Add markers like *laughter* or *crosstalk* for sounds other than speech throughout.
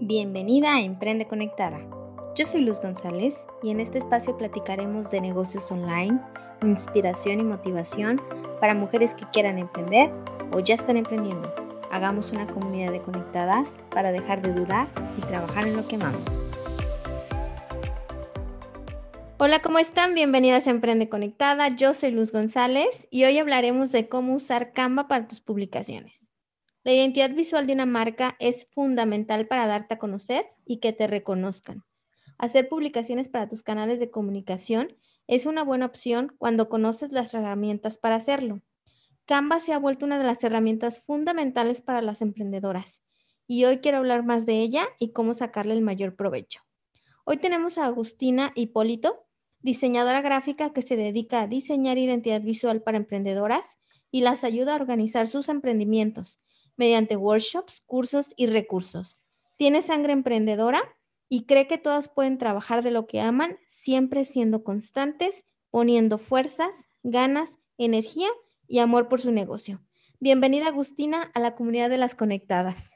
Bienvenida a Emprende Conectada. Yo soy Luz González y en este espacio platicaremos de negocios online, inspiración y motivación para mujeres que quieran emprender o ya están emprendiendo. Hagamos una comunidad de conectadas para dejar de dudar y trabajar en lo que amamos. Hola, ¿cómo están? Bienvenidas a Emprende Conectada. Yo soy Luz González y hoy hablaremos de cómo usar Canva para tus publicaciones. La identidad visual de una marca es fundamental para darte a conocer y que te reconozcan. Hacer publicaciones para tus canales de comunicación es una buena opción cuando conoces las herramientas para hacerlo. Canva se ha vuelto una de las herramientas fundamentales para las emprendedoras y hoy quiero hablar más de ella y cómo sacarle el mayor provecho. Hoy tenemos a Agustina Hipólito, diseñadora gráfica que se dedica a diseñar identidad visual para emprendedoras y las ayuda a organizar sus emprendimientos mediante workshops, cursos y recursos. Tiene sangre emprendedora y cree que todas pueden trabajar de lo que aman, siempre siendo constantes, poniendo fuerzas, ganas, energía y amor por su negocio. Bienvenida Agustina a la comunidad de las conectadas.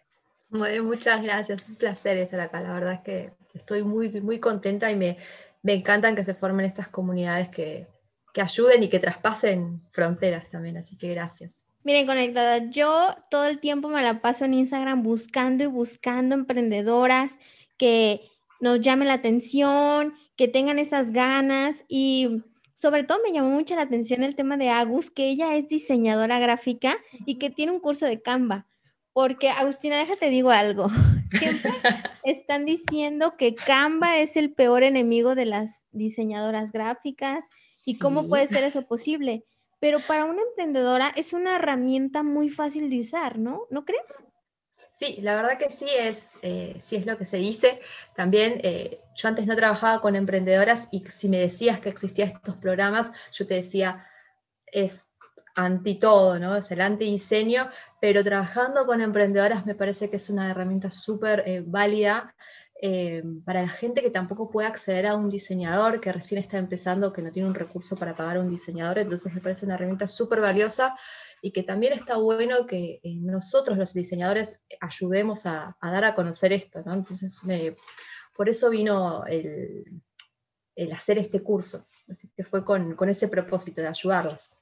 Muy, muchas gracias, un placer estar acá. La verdad es que estoy muy, muy contenta y me, me encantan que se formen estas comunidades que, que ayuden y que traspasen fronteras también, así que gracias. Miren, conectada, yo todo el tiempo me la paso en Instagram buscando y buscando emprendedoras que nos llamen la atención, que tengan esas ganas y sobre todo me llamó mucho la atención el tema de Agus, que ella es diseñadora gráfica y que tiene un curso de Canva. Porque, Agustina, déjate digo algo. *laughs* Siempre están diciendo que Canva es el peor enemigo de las diseñadoras gráficas. ¿Y cómo puede ser eso posible? Pero para una emprendedora es una herramienta muy fácil de usar, ¿no? ¿No crees? Sí, la verdad que sí es, eh, sí es lo que se dice. También eh, yo antes no trabajaba con emprendedoras y si me decías que existían estos programas, yo te decía, es anti todo. Es el anti-diseño, pero trabajando con emprendedoras me parece que es una herramienta súper eh, válida eh, para la gente que tampoco puede acceder a un diseñador, que recién está empezando, que no tiene un recurso para pagar a un diseñador, entonces me parece una herramienta súper valiosa y que también está bueno que eh, nosotros los diseñadores ayudemos a, dar a conocer esto, ¿no? Entonces, por eso vino el, hacer este curso, así que fue con, ese propósito de ayudarlos.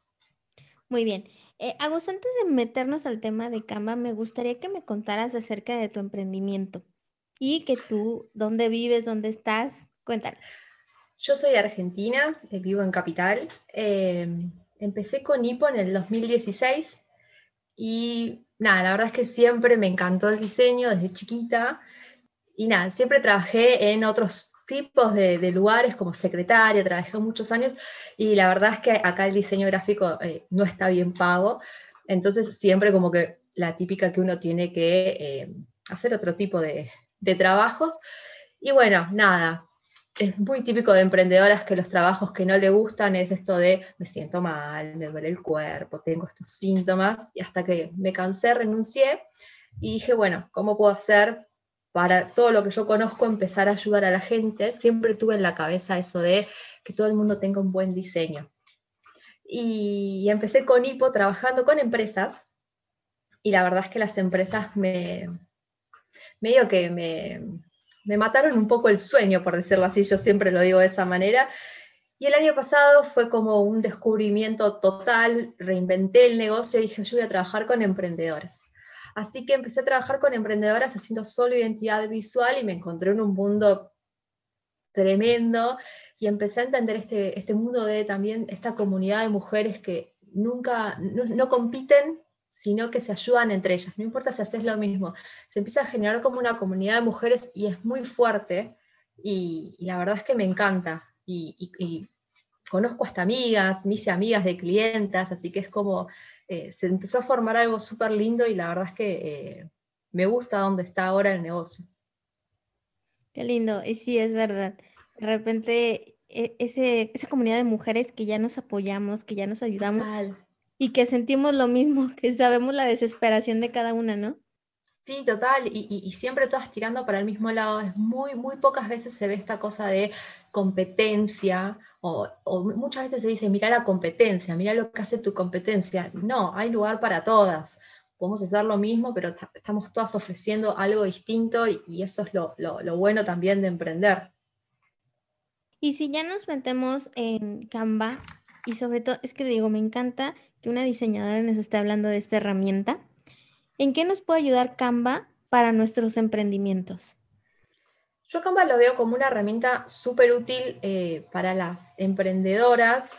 Muy bien. Eh, Agus, antes de meternos al tema de Canva, me gustaría que me contaras acerca de tu emprendimiento y que tú, ¿dónde vives? ¿Dónde estás? Cuéntanos. Yo soy de Argentina, eh, vivo en Capital. Em, empecé con Hipo en el 2016 y nada, la verdad es que siempre me encantó el diseño desde chiquita y nada, siempre trabajé en otros tipos de, lugares como secretaria, trabajé muchos años y la verdad es que acá el diseño gráfico eh, no está bien pago, entonces siempre como que la típica que uno tiene que eh, hacer otro tipo de, de trabajos. Y bueno, nada, es muy típico de emprendedoras que los trabajos que no le gustan es esto de me siento mal, me duele el cuerpo, tengo estos síntomas, y hasta que me cansé, renuncié y dije, bueno, ¿cómo puedo hacer para todo lo que yo conozco empezar a ayudar a la gente? Siempre tuve en la cabeza eso de que todo el mundo tenga un buen diseño. Y empecé con Hipo trabajando con empresas, y la verdad es que las empresas me, medio que me, mataron un poco el sueño, por decirlo así, yo siempre lo digo de esa manera. Y el año pasado fue como un descubrimiento total, reinventé el negocio y dije, yo voy a trabajar con emprendedoras. Así que empecé a trabajar con emprendedoras haciendo solo identidad visual y me encontré en un mundo tremendo y empecé a entender este, este mundo de también esta comunidad de mujeres que nunca, no compiten, sino que se ayudan entre ellas. No importa si haces lo mismo. Se empieza a generar como una comunidad de mujeres y es muy fuerte y, la verdad es que me encanta. Y, conozco hasta amigas, mis amigas de clientas, así que es como, eh, se empezó a formar algo súper lindo y la verdad es que eh, me gusta donde está ahora el negocio. Qué lindo, y sí, es verdad. De repente, e, ese, esa comunidad de mujeres que ya nos apoyamos, que ya nos ayudamos y que sentimos lo mismo, *laughs* que sabemos la desesperación de cada una, ¿no? Sí, total, y, siempre todas tirando para el mismo lado. Es muy, muy pocas veces se ve esta cosa de competencia, o, muchas veces se dice, mira la competencia, mira lo que hace tu competencia. No, hay lugar para todas. podemos hacer lo mismo, pero estamos todas ofreciendo algo distinto y, eso es lo, bueno también de emprender. Y si ya nos metemos en Canva, y sobre todo, es que digo, me encanta que una diseñadora nos esté hablando de esta herramienta. ¿En qué nos puede ayudar Canva para nuestros emprendimientos? Yo Canva lo veo como una herramienta súper útil eh, para las emprendedoras.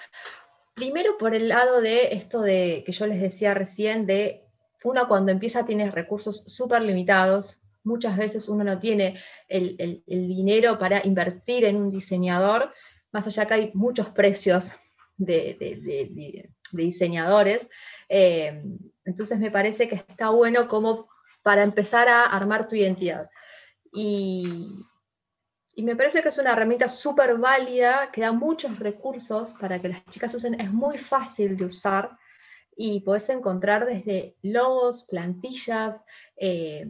Primero por el lado de esto de que yo les decía recién, de una cuando empieza tiene recursos súper limitados. Muchas veces uno no tiene el, dinero para invertir en un diseñador, más allá que hay muchos precios de, diseñadores. Eh, entonces me parece que está bueno como para empezar a armar tu identidad. Y, y me parece que es una herramienta súper válida, que da muchos recursos para que las chicas usen. Es muy fácil de usar y podés encontrar desde logos, plantillas, eh,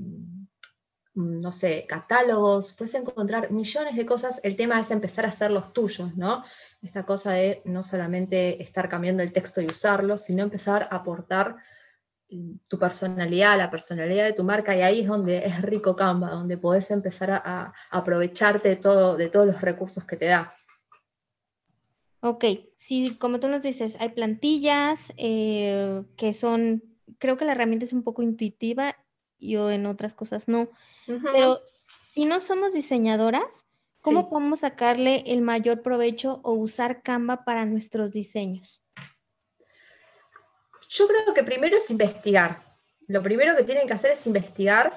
no sé, catálogos, puedes encontrar millones de cosas. El tema es empezar a hacer los tuyos, ¿no? Esta cosa de no solamente estar cambiando el texto y usarlo, sino empezar a aportar tu personalidad, la personalidad de tu marca, y ahí es donde es rico Canva, donde podés empezar a, aprovecharte de, todo, de todos los recursos que te da. Ok, sí, como tú nos dices, hay plantillas eh, que son, creo que la herramienta es un poco intuitiva, yo en otras cosas no, pero si no somos diseñadoras, ¿cómo podemos sacarle el mayor provecho o usar Canva para nuestros diseños? Yo creo que primero es investigar. Lo primero que tienen que hacer es investigar.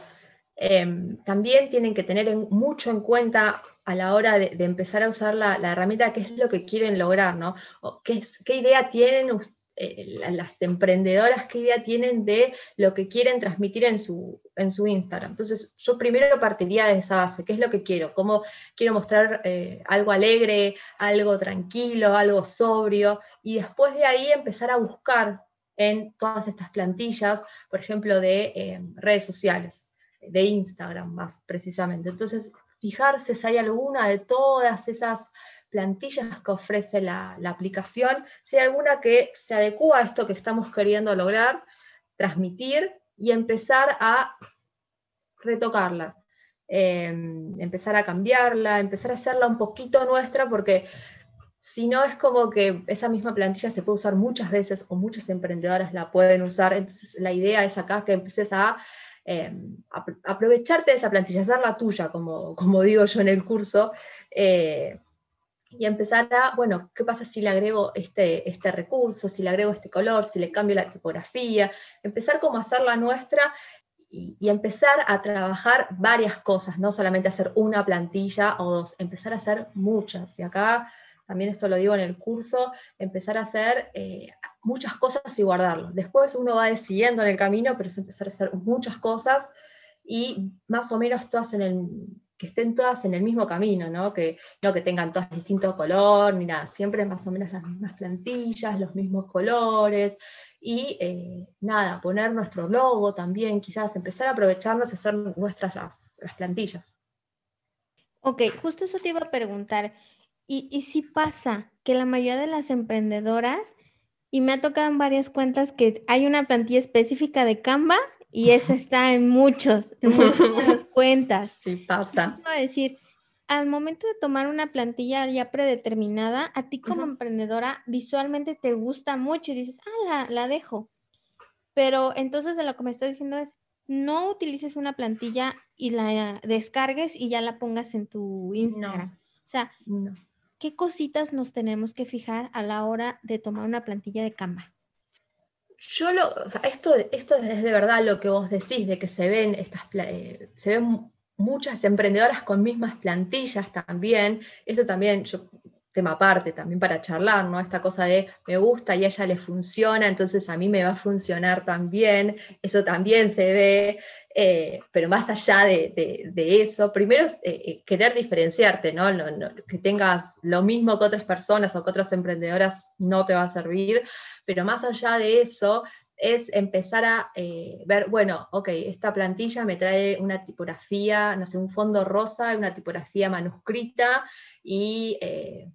Em, también tienen que tener mucho en cuenta a la hora de, empezar a usar la, herramienta qué es lo que quieren lograr, ¿no? qué, qué idea tienen eh, las emprendedoras, qué idea tienen de lo que quieren transmitir en su, en su Instagram. Entonces, yo primero partiría de esa base, qué es lo que quiero, cómo quiero mostrar eh, algo alegre, algo tranquilo, algo sobrio, y después de ahí empezar a buscar en todas estas plantillas, por ejemplo, de eh, redes sociales, de Instagram más precisamente. Entonces, fijarse si hay alguna de todas esas plantillas que ofrece la, aplicación, si hay alguna que se adecua a esto que estamos queriendo lograr, transmitir y empezar a retocarla, em, empezar a cambiarla, empezar a hacerla un poquito nuestra, porque si no es como que esa misma plantilla se puede usar muchas veces o muchas emprendedoras la pueden usar. Entonces la idea es acá que empieces a em, aprovecharte de esa plantilla, hacerla tuya, como, como digo yo en el curso, eh, y empezar a, bueno, ¿qué pasa si le agrego este, este recurso, si le agrego este color, si le cambio la tipografía? Empezar como a hacerla nuestra y, y, empezar a trabajar varias cosas, no solamente hacer una plantilla o dos, empezar a hacer muchas. Y acá también esto lo digo en el curso, empezar a hacer eh, muchas cosas y guardarlo. Después uno va decidiendo en el camino, pero es empezar a hacer muchas cosas y más o menos todas en el, estén todas en el mismo camino, ¿no? Que no que tengan todas distinto color ni nada, siempre más o menos las mismas plantillas, los mismos colores y eh, nada, poner nuestro logo también, quizás empezar a aprovecharnos y hacer nuestras las, las plantillas. Ok, justo eso te iba a preguntar. Y, y sí pasa que la mayoría de las emprendedoras, y me ha tocado en varias cuentas que hay una plantilla específica de Canva y esa está en muchos, en muchas *laughs* cuentas. Sí pasa. a decir, al momento de tomar una plantilla ya predeterminada, a ti como emprendedora visualmente te gusta mucho y dices, ah, la, la dejo. Pero entonces de lo que me estás diciendo es, no utilices una plantilla y la descargues y ya la pongas en tu Instagram. O sea, no. ¿qué cositas nos tenemos que fijar a la hora de tomar una plantilla de Canva? Yo lo, o sea, esto, esto es de verdad lo que vos decís, de que se ven estas, eh, se ven muchas emprendedoras con mismas plantillas también. Eso también, yo, tema aparte también para charlar, ¿no? Esta cosa de me gusta y a ella le funciona, entonces a mí me va a funcionar también. Eso también se ve. Eh, pero más allá de, eso, primero es eh, eh, querer diferenciarte. Que tengas lo mismo que otras personas o que otras emprendedoras no te va a servir, pero más allá de eso es empezar a ver, bueno, ok, esta plantilla me trae una tipografía, no sé, un fondo rosa, una tipografía manuscrita y,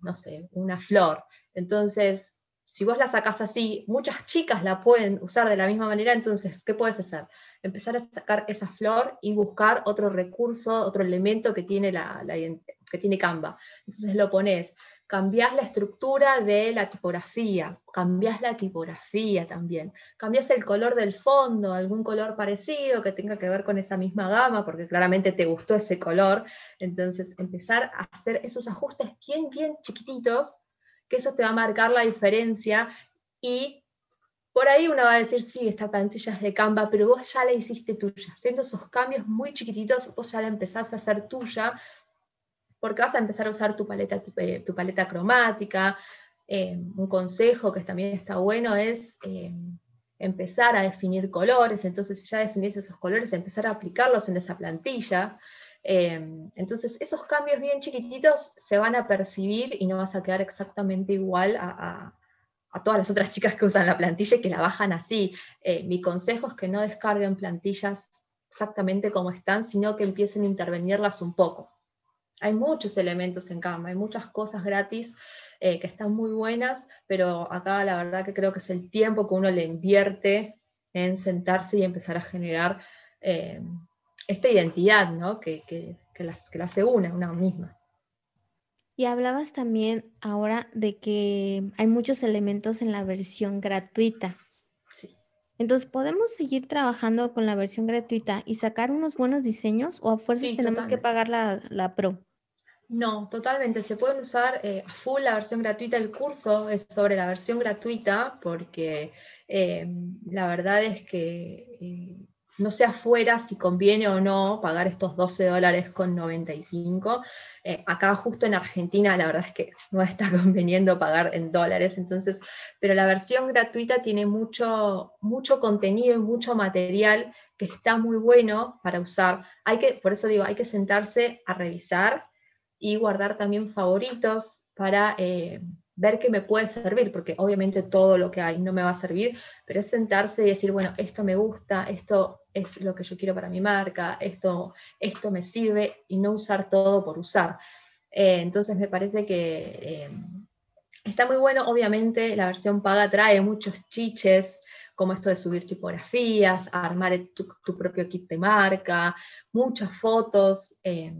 no sé, una flor. Entonces, si vos la sacás así, muchas chicas la pueden usar de la misma manera, entonces, ¿qué puedes hacer? Empezar a sacar esa flor y buscar otro recurso, otro elemento que tiene, la, que tiene Canva. Entonces lo pones, cambiás la estructura de la tipografía, cambiás la tipografía también, cambiás el color del fondo, algún color parecido que tenga que ver con esa misma gama, porque claramente te gustó ese color, entonces empezar a hacer esos ajustes bien, bien chiquititos que eso te va a marcar la diferencia y por ahí uno va a decir, sí, esta plantilla es de Canva, pero vos ya la hiciste tuya. Haciendo esos cambios muy chiquititos, vos ya la empezás a hacer tuya, porque vas a empezar a usar tu paleta, tu, eh, paleta cromática. Eh, un consejo que también está bueno es eh, empezar a definir colores, entonces si ya definís esos colores, empezar a aplicarlos en esa plantilla. Entonces, esos cambios bien chiquititos se van a percibir y no vas a quedar exactamente igual a, todas las otras chicas que usan la plantilla y que la bajan así. Eh, mi consejo es que no descarguen plantillas exactamente como están, sino que empiecen a intervenirlas un poco. Hay muchos elementos en Canva, hay muchas cosas gratis eh, que están muy buenas, pero acá la verdad que creo que es el tiempo que uno le invierte en sentarse y empezar a generar eh, esta identidad, ¿no? Que, que, que, las, que hace una, una misma. Y hablabas también ahora de que hay muchos elementos en la versión gratuita. Sí. Entonces, ¿podemos seguir trabajando con la versión gratuita y sacar unos buenos diseños o a fuerzas tenemos que pagar la, la, Pro? No, totalmente. Se pueden usar eh, a full la versión gratuita. El curso es sobre la versión gratuita porque eh, la verdad es que eh, no sé afuera si conviene o no pagar estos 12 dólares con 95. Eh, acá justo en Argentina la verdad es que *laughs* no está conveniendo pagar en dólares, entonces, pero la versión gratuita tiene mucho, mucho contenido y mucho material que está muy bueno para usar. Hay que, por eso digo, hay que sentarse a revisar y guardar también favoritos para... Eh, ver qué me puede servir, porque obviamente todo lo que hay no me va a servir, pero es sentarse y decir, bueno, esto me gusta, esto es lo que yo quiero para mi marca, esto, esto me sirve y no usar todo por usar. Eh, entonces me parece que eh, está muy bueno, obviamente la versión paga trae muchos chiches, como esto de subir tipografías, armar tu, propio kit de marca, muchas fotos. Eh,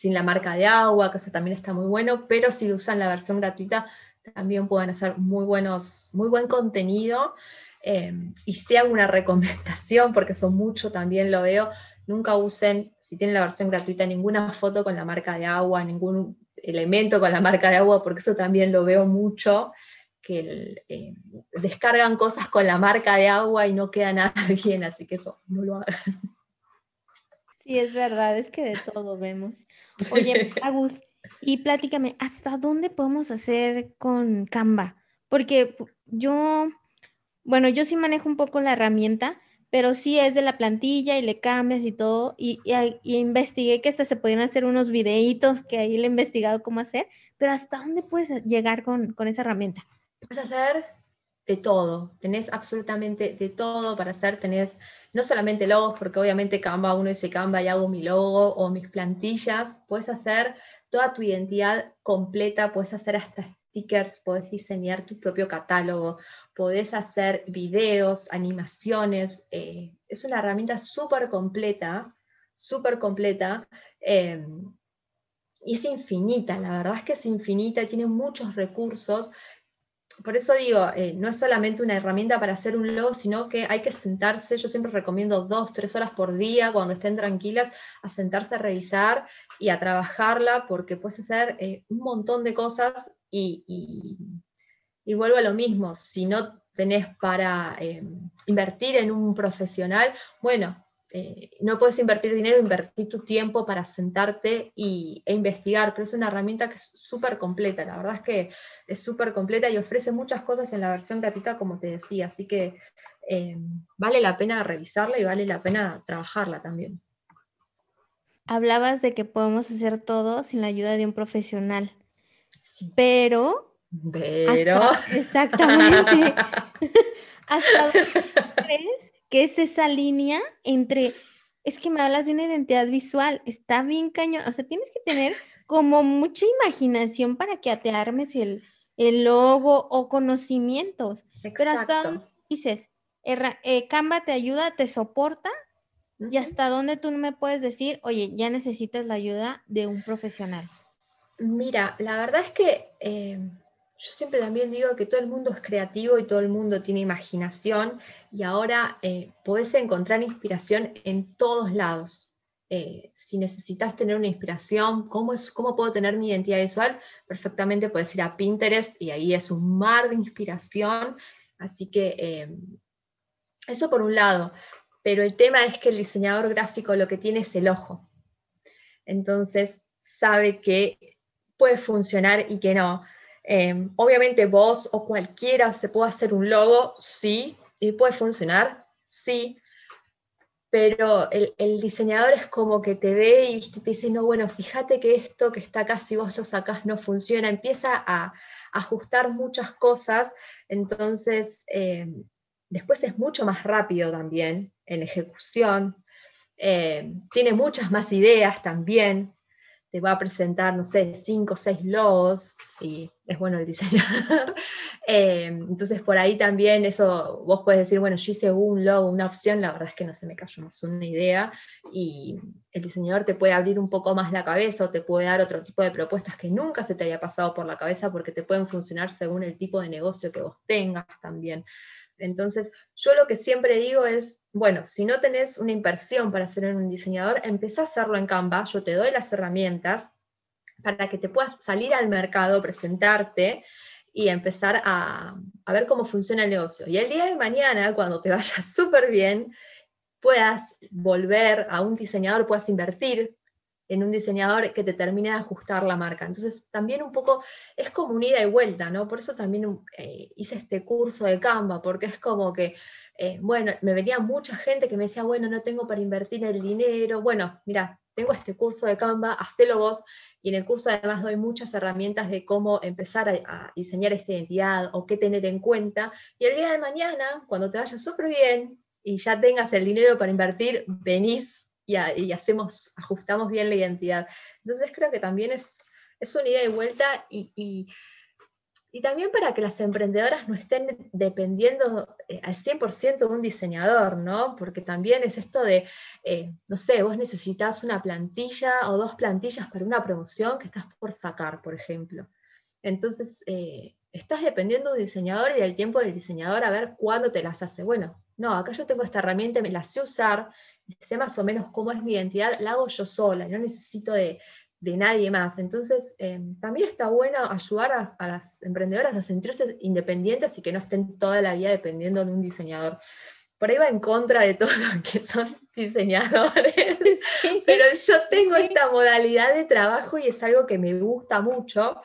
sin la marca de agua, que eso también está muy bueno, pero si usan la versión gratuita también pueden hacer muy, buenos, muy buen contenido. Em, y si hago una *laughs* recomendación, porque son mucho, también lo veo, nunca usen, si tienen la versión gratuita, ninguna foto con la marca de agua, ningún elemento con la marca de agua, porque eso también lo veo mucho, que em, descargan cosas con la marca de agua y no queda *laughs* nada bien, así que eso no lo hagan. Sí, es verdad, es que de todo vemos. Oye, *laughs* Agus, y platícame, ¿hasta dónde podemos hacer con Canva? Porque yo, bueno, yo sí manejo un poco la herramienta, pero sí es de la plantilla y le cambias y todo. Y, investigué que hasta se podían hacer unos videitos que ahí le he investigado cómo hacer, pero ¿hasta dónde puedes llegar con, con esa herramienta? Puedes hacer de todo, tenés absolutamente de todo para hacer, tenés no solamente logos, porque obviamente Canva, uno dice Canva y hago mi logo o mis plantillas, puedes hacer toda tu identidad completa, puedes hacer hasta stickers, puedes diseñar tu propio catálogo, puedes hacer videos, animaciones, eh, es una herramienta súper completa, súper completa. Eh, y es infinita, la verdad es que es infinita, tiene muchos recursos por eso digo, eh, no es solamente una herramienta para hacer un logo, sino que hay que sentarse, yo siempre recomiendo dos, tres horas por día, cuando estén tranquilas, a sentarse a revisar y a trabajarla, porque puedes hacer eh, un montón de cosas y, y, vuelvo a lo mismo, si no tenés para eh, invertir en un profesional, bueno, eh, no puedes invertir dinero, invertir tu tiempo para sentarte y, e investigar, pero es una herramienta que es súper completa, la verdad es que es súper completa y ofrece muchas cosas en la versión gratuita, como te decía, así que eh, vale la pena revisarla y vale la pena trabajarla también. Hablabas de que podemos hacer todo sin la ayuda de un profesional, pero... Pero... *laughs* exactamente. *laughs* ¿Hasta crees ¿Qué es esa línea entre, es que me hablas de una identidad visual, está bien cañón, o sea, tienes que tener como mucha imaginación para que te armes el, el logo o conocimientos. Pero hasta dices, eh, Canva te ayuda, te soporta y hasta dónde tú no me puedes decir, oye, ya necesitas la ayuda de un profesional. Mira, la verdad es que eh, yo siempre también digo que todo el mundo es creativo y todo el mundo tiene imaginación y ahora eh, podés encontrar inspiración en todos lados. Eh, si necesitas tener una inspiración, ¿cómo, es, ¿cómo puedo tener mi identidad visual? Perfectamente puedes ir a Pinterest y ahí es un mar de inspiración. Así que eso por un lado. Pero el tema es que el diseñador gráfico lo que tiene es el ojo. Entonces sabe que puede funcionar y que no. Em, obviamente vos o cualquiera se puede hacer un logo, sí, y puede funcionar, sí, pero el, diseñador es como que te ve y te dice, no, bueno, fíjate que esto que está acá, si vos lo sacás, no funciona, empieza a, ajustar muchas cosas, entonces em, después es mucho más rápido también en ejecución, em, tiene muchas más ideas también, te va a presentar, no sé, cinco o seis logos, si es bueno el diseñador. *laughs* Eh, entonces, por ahí también eso, vos puedes decir, bueno, yo hice un logo, una opción, la verdad es que no se me cayó más una idea, y el diseñador te puede abrir un poco más la cabeza o te puede dar otro tipo de propuestas que nunca se te haya pasado por la cabeza porque te pueden funcionar según el tipo de negocio que vos tengas también. Entonces, yo lo que siempre digo es, bueno, si no tenés una inversión para ser un diseñador, empezá a hacerlo en Canva, yo te doy las herramientas para que te puedas salir al mercado, presentarte y empezar a, a ver cómo funciona el negocio. Y el día de mañana, cuando te vaya *laughs* súper bien, puedas volver a un diseñador, puedas invertir en un diseñador que te termine de ajustar la marca. Entonces, también un poco es como un ida y vuelta, ¿no? Por eso también eh, hice este curso de Canva, porque es como que, eh, bueno, me venía mucha gente que me decía, bueno, no tengo para invertir el dinero. Bueno, mira, tengo este curso de Canva, hacelo vos. Y en el curso además doy muchas herramientas de cómo empezar a, a diseñar esta identidad o qué tener en cuenta. Y el día de mañana, cuando te vaya súper bien y ya tengas el dinero para invertir, venís y, hacemos, ajustamos bien la identidad. Entonces creo que también es, es una ida y vuelta y, y, también para que las emprendedoras no estén dependiendo eh, al 100% de un diseñador, ¿no? Porque también es esto de, eh, no sé, vos necesitas una plantilla o dos plantillas para una promoción que estás por sacar, por ejemplo. Entonces, eh, estás dependiendo de un diseñador y del tiempo del diseñador a ver cuándo te las hace. Bueno, no, acá yo tengo esta herramienta, me la sé usar, sé más o menos cómo es mi identidad, la hago yo sola, no necesito de, nadie más. Entonces, em, también está bueno ayudar a, las emprendedoras a sentirse independientes y que no estén toda la vida dependiendo de un diseñador. Por ahí va en contra de todos los que son *laughs* diseñadores, pero yo tengo esta modalidad de trabajo y es algo que me gusta mucho,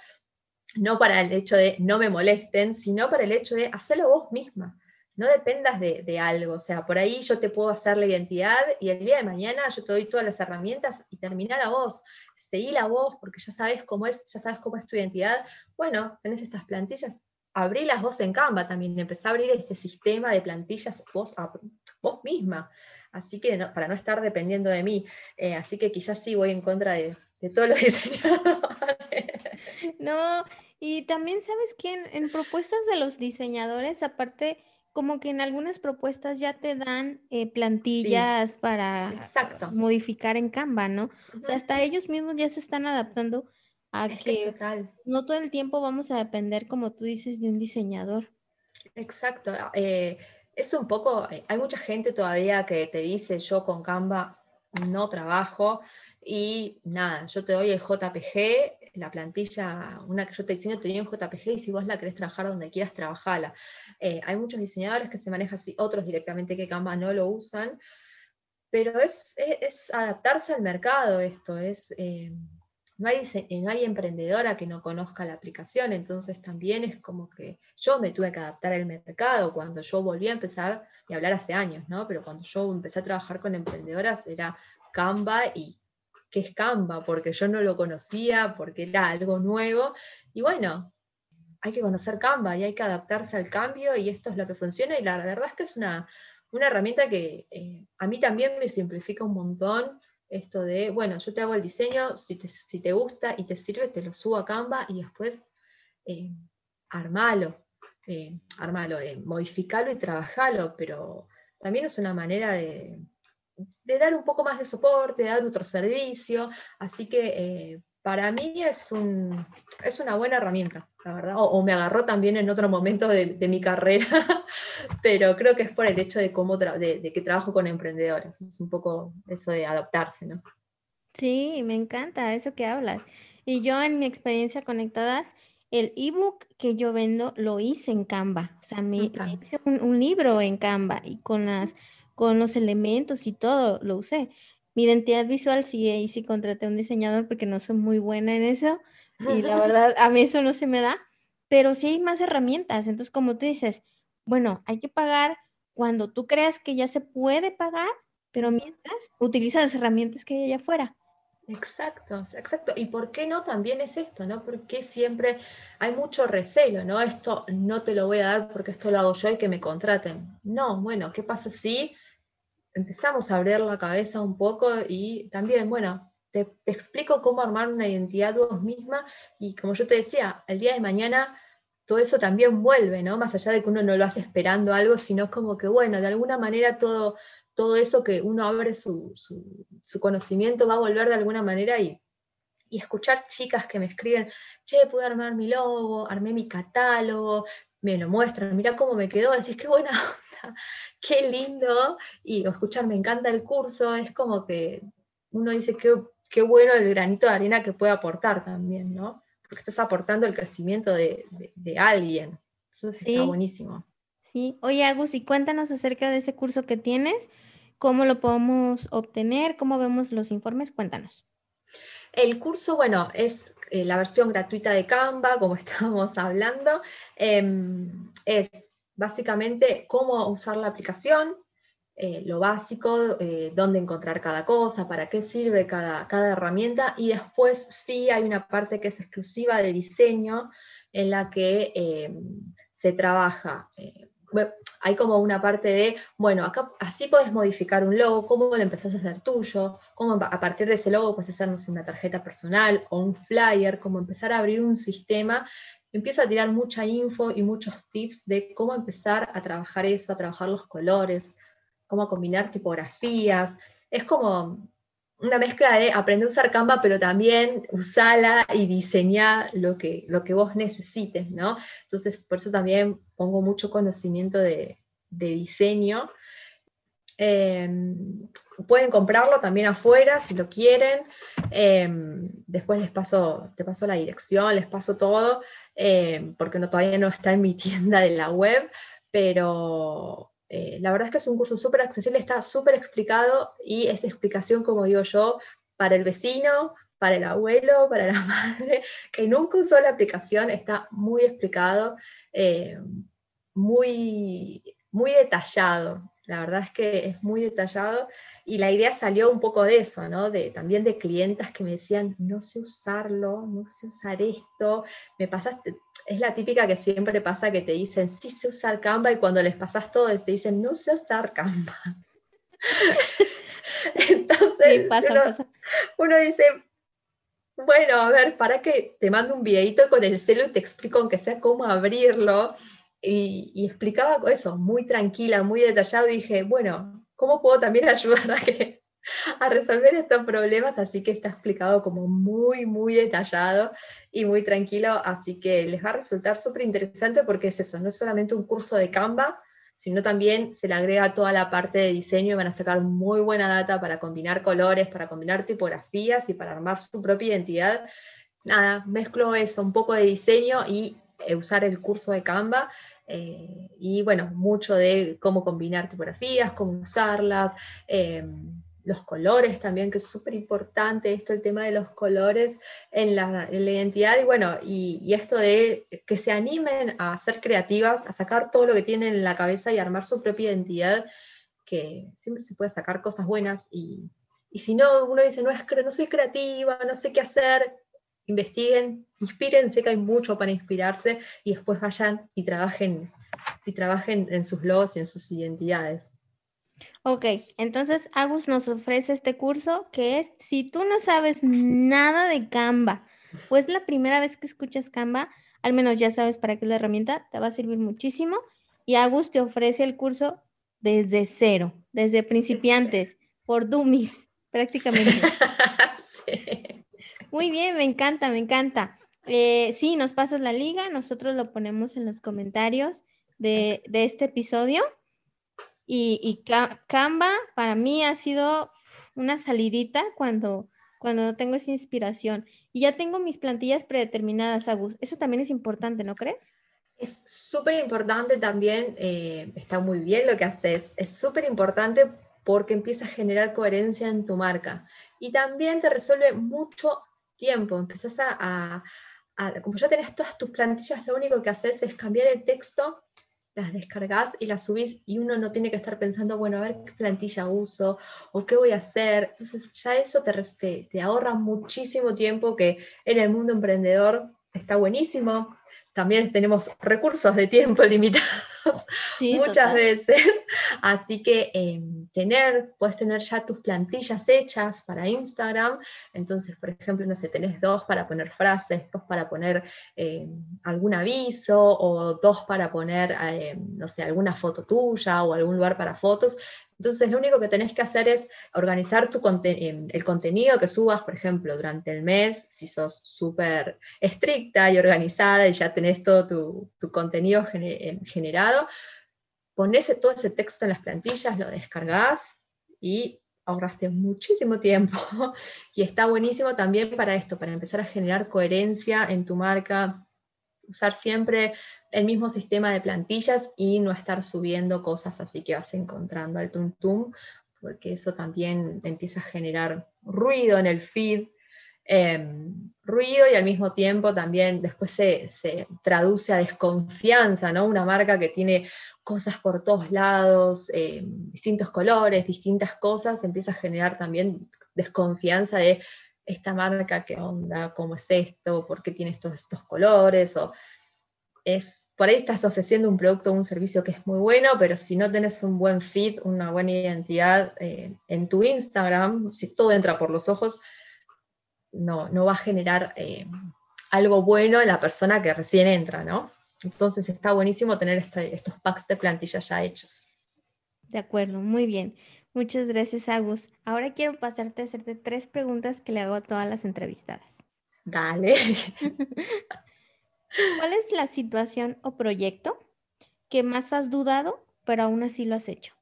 no para el hecho de no me molesten, sino para el hecho de hacerlo vos misma no dependas de, algo, o sea, por ahí yo te puedo hacer la identidad y el día de mañana yo te doy todas las herramientas y terminar a vos, seguí la voz porque ya sabes cómo es, ya sabes cómo es tu identidad. Bueno, tenés estas plantillas, abrí las vos en Canva también, empecé a abrir ese sistema de plantillas vos, vos misma, así que para no estar dependiendo de mí, eh, así que quizás sí voy en contra de, todos los *laughs* diseñadores. No, y también sabes que en propuestas de los diseñadores, aparte como que en algunas propuestas ya te dan eh, plantillas para modificar en Canva, ¿no? O sea, hasta ellos mismos ya se están adaptando a que, no todo el tiempo vamos a depender, como tú dices, de un diseñador. Exacto. Eh, es un poco, eh, hay mucha gente todavía que te dice, yo con Canva no trabajo y nada, yo te doy el JPG la plantilla, una que yo te diseño, te en JPG y si vos la querés trabajar donde quieras, trabajala. Eh, hay muchos diseñadores que se manejan así, otros directamente que Canva no lo usan, pero es, adaptarse al mercado esto, es... Eh, no hay, no hay, emprendedora que no conozca la aplicación, entonces también es como que yo me tuve que adaptar al mercado cuando yo volví a empezar, y hablar hace años, ¿no? Pero cuando yo empecé a trabajar con emprendedoras era Canva y qué es Canva, porque yo no lo conocía, porque era algo nuevo. Y bueno, hay que conocer Canva y hay que adaptarse al cambio y esto es lo que funciona. Y la verdad es que es una, herramienta que eh, a mí también me simplifica un montón esto de, bueno, yo te hago el diseño, si te, gusta y te sirve, te lo subo a Canva y después eh, armalo, eh, armalo, eh, modificalo y trabajalo, pero también es una manera de, dar un poco más de soporte, de dar otro servicio, así que eh, para mí es, un, es una buena herramienta, la verdad, o, me agarró también en otro momento de, mi carrera, *laughs* pero creo que es por el hecho de, cómo de, que trabajo con emprendedores, es un poco eso de adaptarse, ¿no? Sí, me encanta eso que hablas. Y yo en mi experiencia conectadas, el ebook que yo vendo lo hice en Canva. O sea, me, hice un, libro en Canva y con, las, con los elementos y todo lo usé. Mi identidad visual sí, ahí sí contraté a un diseñador porque no soy muy buena en eso. Y la *laughs* verdad, a mí eso no se me da. Pero sí hay más herramientas. Entonces, como tú dices, bueno, hay que pagar cuando tú creas que ya se puede pagar, pero mientras utiliza las herramientas que hay allá afuera. Exacto, exacto. ¿Y por qué no también es esto, no? Porque siempre hay mucho recelo, ¿no? Esto no te lo voy a dar porque esto lo hago yo y que me contraten. No, bueno, ¿qué pasa si empezamos a abrir la cabeza un poco y también, bueno, te, explico cómo armar una identidad vos misma y como yo te decía, el día de mañana todo eso también vuelve, ¿no? Más allá de que uno no lo hace esperando algo, sino como que, bueno, de alguna manera todo, todo eso que uno abre su, conocimiento va a volver de alguna manera y, escuchar chicas que me escriben, che, pude armar mi logo, armé mi catálogo, me lo muestran, mira cómo me quedó, decís, qué buena *laughs* onda, qué lindo, y escuchar, me encanta el curso, es como que uno dice, qué, qué bueno el granito de arena que puede aportar también, ¿no? Porque estás aportando el crecimiento de, alguien. Eso está buenísimo. Sí, oye Agus, y cuéntanos acerca de ese curso que tienes, cómo lo podemos obtener, cómo vemos los informes, cuéntanos. El curso, bueno, es eh, la versión gratuita de Canva, como *laughs* estábamos hablando. Em, es básicamente cómo usar la aplicación, eh, lo básico, eh, dónde encontrar cada cosa, para qué sirve cada, cada, herramienta, y después sí hay una parte que es exclusiva de diseño en la que em, se trabaja hay como una parte de, bueno, acá así puedes modificar un logo, cómo lo empezás a hacer tuyo, cómo a partir de ese logo puedes hacernos una tarjeta personal o un flyer, cómo empezar a abrir un sistema. Empiezo a tirar mucha info y muchos tips de cómo empezar a trabajar eso, a trabajar los colores, cómo combinar tipografías. Es como una mezcla de aprender a usar Canva, pero también usarla y diseñar lo que, lo que vos necesites, ¿no? Entonces, por eso también pongo mucho conocimiento de, diseño. Em, pueden comprarlo también afuera si lo quieren. Em, después les paso, te paso la dirección, les paso todo, em, porque no, todavía no está en mi *laughs* tienda de la web, pero eh, la verdad es que es un curso súper accesible, está súper explicado y es explicación, como digo yo, para el vecino, para el abuelo, para la *laughs* madre, que nunca usó la aplicación, está muy explicado, eh, muy, muy detallado. La verdad es que es muy detallado y la idea salió un poco de eso, ¿no? De, también de clientas que me decían, no sé usarlo, no sé usar esto, me pasaste, es la típica que siempre pasa que te dicen, sí sé usar Canva y cuando les pasas todo te dicen, no sé usar Canva. *laughs* Entonces uno, dice, bueno, a ver, para que te mando un videito con el celu y te explico aunque sea cómo abrirlo. Y, y, explicaba eso, muy tranquila, muy detallado, y dije, bueno, ¿cómo puedo también *laughs* ayudar a, que, a resolver estos problemas? Así que está explicado como muy, muy detallado y muy tranquilo, así que les va a resultar súper interesante porque es eso, no es solamente un curso de Canva, sino también se le agrega toda la parte de diseño y van a sacar muy buena data para combinar colores, para combinar tipografías y para armar su propia identidad. Nada, mezclo eso, un poco de diseño y eh, usar el curso de Canva. Eh, y bueno, mucho de cómo combinar tipografías, cómo usarlas, eh, los colores también, que es súper importante esto, el tema de los colores en la, identidad, y bueno, y, esto de que se animen a ser creativas, a sacar todo lo que tienen en la cabeza y armar su propia identidad, que siempre se puede sacar cosas buenas, y, si no, uno dice, no, es, no soy creativa, no sé qué hacer, investiguen, inspírense, que hay mucho para inspirarse, y después vayan y trabajen, y trabajen en sus logos y en sus identidades. Ok, entonces Agus nos ofrece este curso que es, si tú no sabes nada de Canva, pues la primera vez que escuchas Canva, al menos ya sabes para qué es la herramienta, te va a servir muchísimo. Y Agus te ofrece el curso desde cero, desde principiantes, por dummies, prácticamente. *laughs* Muy bien, me encanta, me encanta. Eh, sí, nos pasas la liga, nosotros lo ponemos en los comentarios de, este episodio. Y, y, Canva para mí ha sido una salidita cuando, cuando no tengo esa inspiración. Y ya tengo mis plantillas predeterminadas, Agus. Eso también es importante, ¿no crees? Es súper importante también, eh, está muy bien lo que haces, es súper importante porque empieza a generar coherencia en tu marca. Y también te resuelve mucho tiempo, empezás a, como ya tenés todas tus plantillas, lo único que haces es cambiar el texto, las descargas y las subís y uno no tiene que estar pensando, bueno, a ver qué plantilla uso o qué voy a hacer. Entonces ya eso te, te ahorra muchísimo tiempo que en el mundo emprendedor está buenísimo también tenemos recursos de tiempo *laughs* limitados muchas veces, así que em, tener, puedes tener ya tus plantillas hechas para Instagram, entonces, por ejemplo, no sé, tenés dos para poner frases, dos para poner em, algún aviso o dos para poner, em, no sé, alguna foto tuya o algún lugar para fotos, entonces, lo único que tenés que hacer es organizar tu em, el contenido que subas, por ejemplo, durante el mes, si sos súper estricta y organizada y ya tenés todo tu, contenido em, generado, ponés todo ese texto en las plantillas, lo descargás y ahorraste muchísimo tiempo. *laughs* y está buenísimo también para esto, para empezar a generar coherencia en tu marca, usar siempre el mismo sistema de plantillas y no estar subiendo cosas así que vas encontrando al tum porque eso también empieza a generar ruido en el feed, em, ruido y al mismo tiempo también después se, traduce a desconfianza, ¿no? Una marca que tiene cosas por todos lados, em, distintos colores, distintas cosas, empieza a generar también desconfianza de esta marca, qué onda, cómo es esto, por qué tiene estos, estos colores, es, por ahí estás ofreciendo un producto o un servicio que es muy bueno, pero si no tenés un buen feed, una buena identidad eh, en tu Instagram, si todo entra por los ojos, no, no va a generar eh, algo bueno en la persona que recién entra, ¿no? Entonces está buenísimo tener este, estos packs de plantillas ya hechos. De acuerdo, muy bien. Muchas gracias, Agus. Ahora quiero pasarte a hacerte tres preguntas que le hago a todas las entrevistadas. Dale. *laughs* ¿Cuál es la situación o proyecto que más has dudado, pero aún así lo has hecho?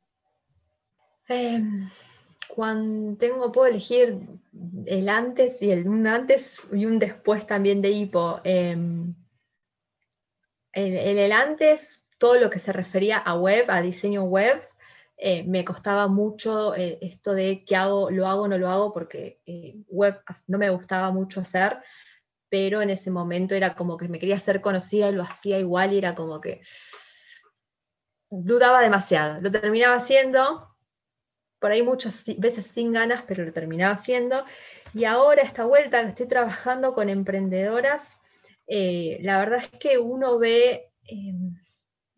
Em, cuando tengo, puedo elegir el antes y el un antes y un después también de hipo. en, el antes, todo lo que se refería a web, a diseño web, eh, me costaba mucho eh, esto de qué hago, lo hago o no lo hago, porque eh, web no me gustaba mucho hacer pero en ese momento era como que me quería hacer conocida y lo hacía igual y era como que dudaba demasiado. Lo terminaba haciendo, por ahí muchas veces sin ganas, pero lo terminaba haciendo. Y ahora esta vuelta que estoy trabajando con emprendedoras, eh, la verdad es que uno ve, em,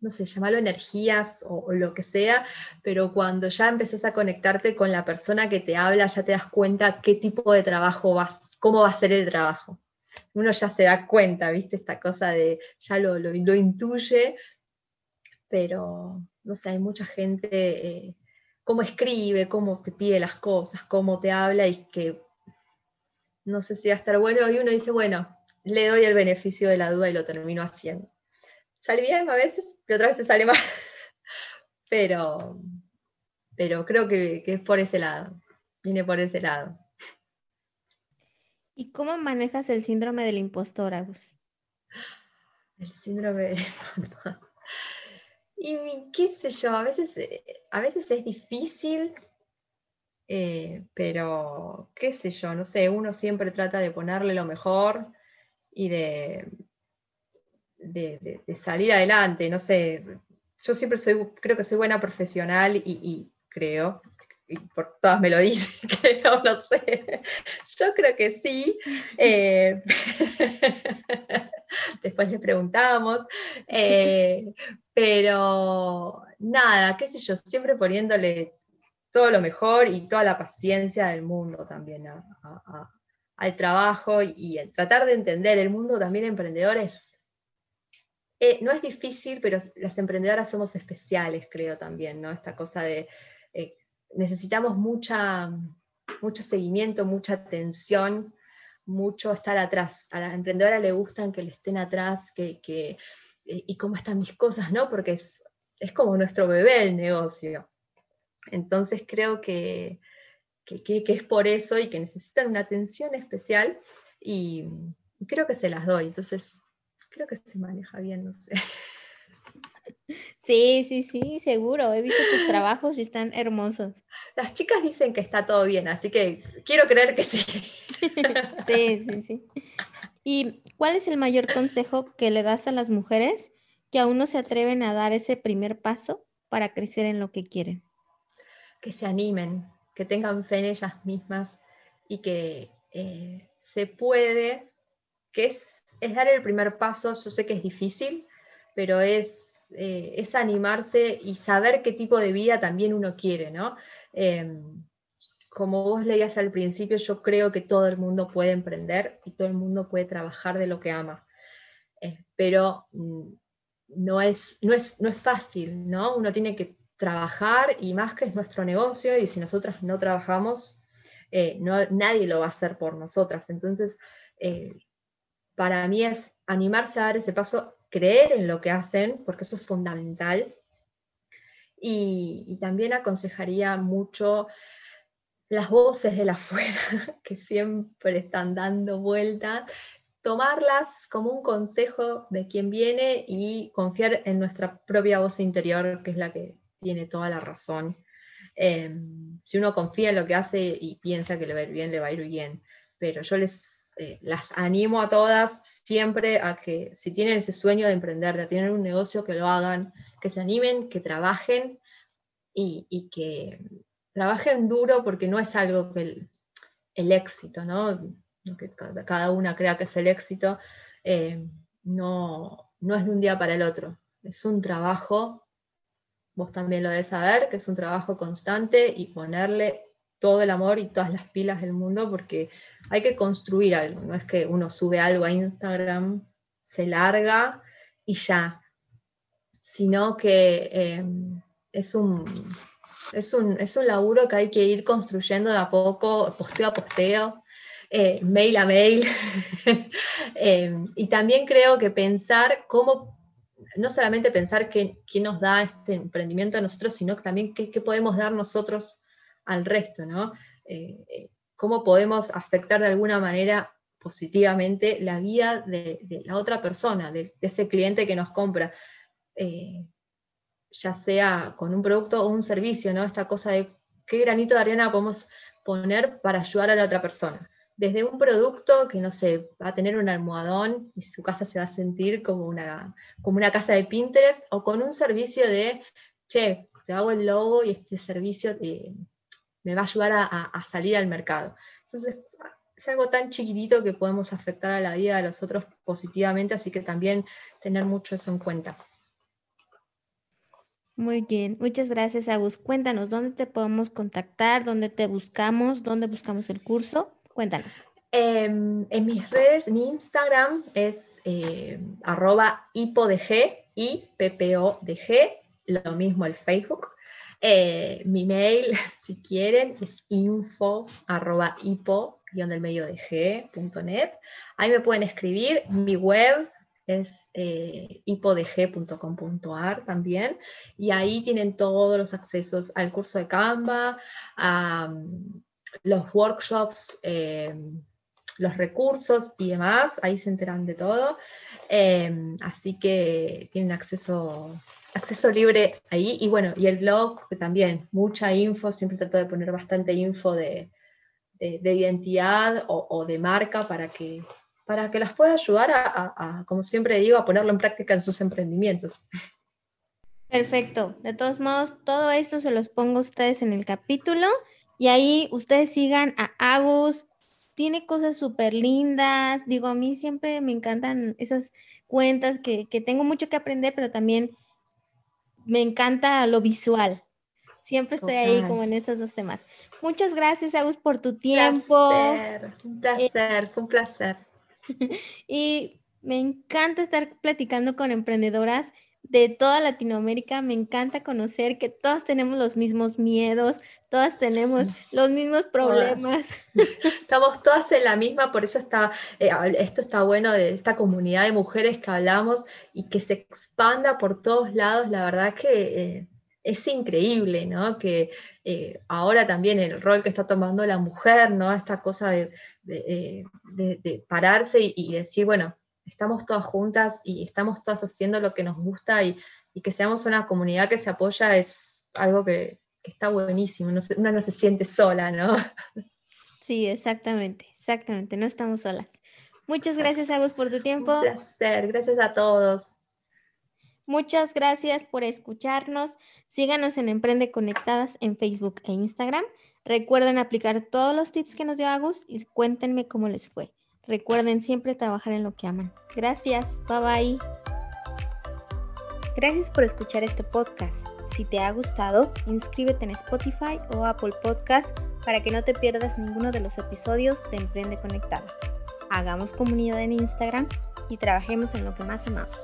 no sé, llamarlo energías o, o, lo que sea, pero cuando ya empezás a conectarte con la persona que te habla, ya te das cuenta qué tipo de trabajo vas, cómo va a ser el trabajo uno ya se da cuenta, ¿viste? Esta cosa de, ya lo, lo, intuye, pero no sé, hay mucha gente, eh, cómo escribe, cómo te pide las cosas, cómo te habla y que no sé si va a estar bueno y uno dice, bueno, le doy el beneficio de la duda y lo termino haciendo. Sale bien a veces, pero otras veces sale mal, *laughs* pero, pero creo que, que es por ese lado, viene por ese lado. ¿Y cómo manejas el síndrome del impostor, Agus? El síndrome del impostor. *laughs* Y qué sé yo, a veces, eh, a veces es difícil, eh, pero qué sé yo, no sé, uno siempre trata de ponerle lo mejor y de, de, salir adelante, no sé, yo siempre soy, creo que soy buena profesional y creo, y por todas me lo dicen, creo, *laughs* no sé. Yo creo que sí. Eh, *laughs* después le preguntamos. Eh, pero nada, qué sé yo, siempre poniéndole todo lo mejor y toda la paciencia del mundo también al trabajo y, tratar de entender el mundo también emprendedor es eh, no es difícil, pero las emprendedoras somos especiales, creo también, ¿no? Esta cosa de necesitamos mucha, mucho seguimiento, mucha atención, mucho estar atrás. A la emprendedora le gustan que le estén atrás, que, eh, y cómo están mis cosas, ¿no? Porque es, es como nuestro bebé el negocio. Entonces creo que, que, es por eso y que necesitan una atención especial y, creo que se las doy. Entonces, creo que se maneja bien, no sé. *laughs* Sí, sí, sí, seguro. He visto tus *laughs* trabajos y están hermosos. Las chicas dicen que está todo bien, así que quiero creer que sí. *laughs* Sí, sí, sí. ¿Y cuál es el mayor consejo que le das a las mujeres que aún no se atreven a dar ese primer paso para crecer en lo que quieren? Que se animen, que tengan fe en ellas mismas y que eh, se puede, que es, es, dar el primer paso, yo sé que es difícil, pero es, eh, es animarse y saber qué tipo de vida también uno quiere, ¿no? Em, como vos leías al principio, yo creo que todo el mundo puede emprender y todo el mundo puede trabajar de lo que ama, eh, pero mm, no, es, no, es, no es fácil, ¿no? Uno tiene que trabajar y más que es nuestro negocio y si nosotras no trabajamos, eh, no, nadie lo va a hacer por nosotras. Entonces, para mí es animarse a dar ese paso, creer en lo que hacen, porque eso es fundamental. Y, también aconsejaría mucho las voces de la afuera *laughs* que siempre están dando vueltas, tomarlas como un consejo de quien viene y confiar en nuestra propia voz interior, que es la que tiene toda la razón. Em, si uno confía en lo que hace y piensa que le va a ir bien, le va a ir bien. Pero yo les eh, las animo a todas siempre a que si tienen ese sueño de emprender, de tener un negocio, que lo hagan, que se animen, que trabajen y, que trabajen duro porque no es algo que el, éxito, ¿no? que cada una crea que es el éxito, eh, no, no es de un día para el otro. Es un trabajo vos también lo debes saber, que es un trabajo constante y ponerle todo el amor y todas las pilas del mundo porque hay que construir algo, no es que uno sube algo a Instagram, se larga y ya, sino que em, es, un, es, un, es un laburo que hay que ir construyendo de a poco, posteo a posteo, eh, mail a mail. *laughs* Em, y también creo que pensar cómo no solamente pensar qué, nos da este emprendimiento a nosotros, sino también qué, podemos dar nosotros al resto, ¿no? Eh, eh, cómo podemos afectar de alguna manera positivamente la vida de, la otra persona, de, ese cliente que nos compra, eh, ya sea con un producto o un servicio, ¿no? Esta cosa de qué granito de arena podemos poner para ayudar a la otra persona desde un producto que, no sé, va a tener un almohadón y su casa se va a sentir como una, como una casa de Pinterest, o con un servicio de, che, te hago el logo y este servicio me va a ayudar a, salir al mercado. Entonces, es algo tan chiquitito que podemos afectar a la vida de los otros positivamente, así que también tener mucho eso en cuenta. Muy bien, muchas gracias, Agus. Cuéntanos, ¿dónde te podemos contactar? ¿Dónde te buscamos? ¿Dónde buscamos el curso? Cuéntanos. Em, en mis redes, mi Instagram es eh, arroba hipodg, i p o d g, lo mismo el Facebook. Eh, mi mail, *laughs* si quieren, es info arroba hipo del medio de g.net. Ahí me pueden escribir. Mi web es eh, hipodg.com.ar también. Y ahí tienen todos los accesos al curso de Canva, a, los workshops, eh, los recursos y demás, ahí se enteran de todo. Eh, así que tienen acceso, acceso libre ahí. Y bueno, y el blog también, mucha info, siempre trato de poner bastante info de, identidad o, de marca para que, para que las pueda ayudar a, como siempre digo, a ponerlo en práctica en sus emprendimientos. Perfecto. De todos modos, todo esto se los pongo a ustedes en el capítulo. Y ahí ustedes sigan a Agus, tiene cosas súper lindas. Digo, a mí siempre me encantan esas cuentas que, tengo mucho que aprender, pero también me encanta lo visual. Siempre estoy ahí como en esos dos temas. Muchas gracias, Agus, por tu tiempo. Un placer, un placer, un placer. y Me encanta estar platicando con emprendedoras de toda Latinoamérica. Me encanta conocer que todas tenemos los mismos miedos, todas tenemos los mismos problemas. *laughs* Estamos todas en la misma, por eso está, eh, esto está bueno de esta comunidad de mujeres que hablamos y que se expanda por todos lados. La verdad que eh, es increíble, ¿no? Que eh, ahora también el rol que está tomando la mujer, ¿no? Esta cosa de, pararse y decir, bueno, estamos todas juntas y estamos todas haciendo lo que nos gusta y, que seamos una comunidad que se apoya es algo que, está buenísimo, no una no se siente sola, ¿no? Sí, exactamente, exactamente, no estamos solas. Muchas gracias, Agus, por tu tiempo. Un placer, gracias a todos. Muchas gracias por escucharnos. Síganos en Emprende Conectadas en Facebook e Instagram. Recuerden aplicar todos los tips que nos dio Agus y cuéntenme cómo les fue. Recuerden siempre trabajar en lo que aman. Gracias, bye bye. Gracias por escuchar este podcast. Si te ha gustado, inscríbete en Spotify o Apple Podcast para que no te pierdas ninguno de los episodios de Emprende Conectado. Hagamos comunidad en Instagram y trabajemos en lo que más amamos.